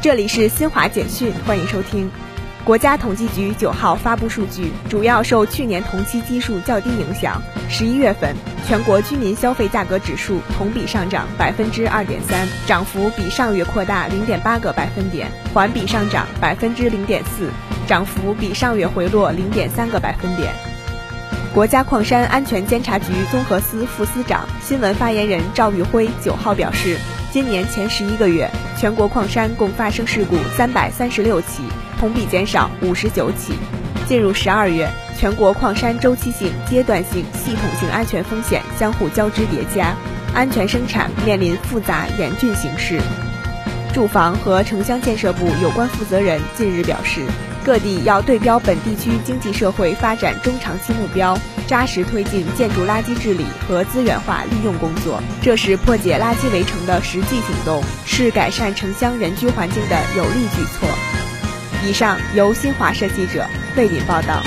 这里是新华简讯，欢迎收听。国家统计局九号发布数据，主要受去年同期基数较低影响，十一月份全国居民消费价格指数同比上涨百分之二点三，涨幅比上月扩大零点八个百分点，环比上涨百分之零点四，涨幅比上月回落零点三个百分点。国家矿山安全监察局综合司副司长、新闻发言人赵玉辉九号表示，今年前十一个月，全国矿山共发生事故三百三十六起。同比减少五十九起。进入十二月，全国矿山周期性、阶段性、系统性安全风险相互交织叠加，安全生产面临复杂严峻形势。住房和城乡建设部有关负责人近日表示，各地要对标本地区经济社会发展中长期目标，扎实推进建筑垃圾治理和资源化利用工作，这是破解垃圾围城的实际行动，是改善城乡人居环境的有力举措。以上由新华社记者为您报道。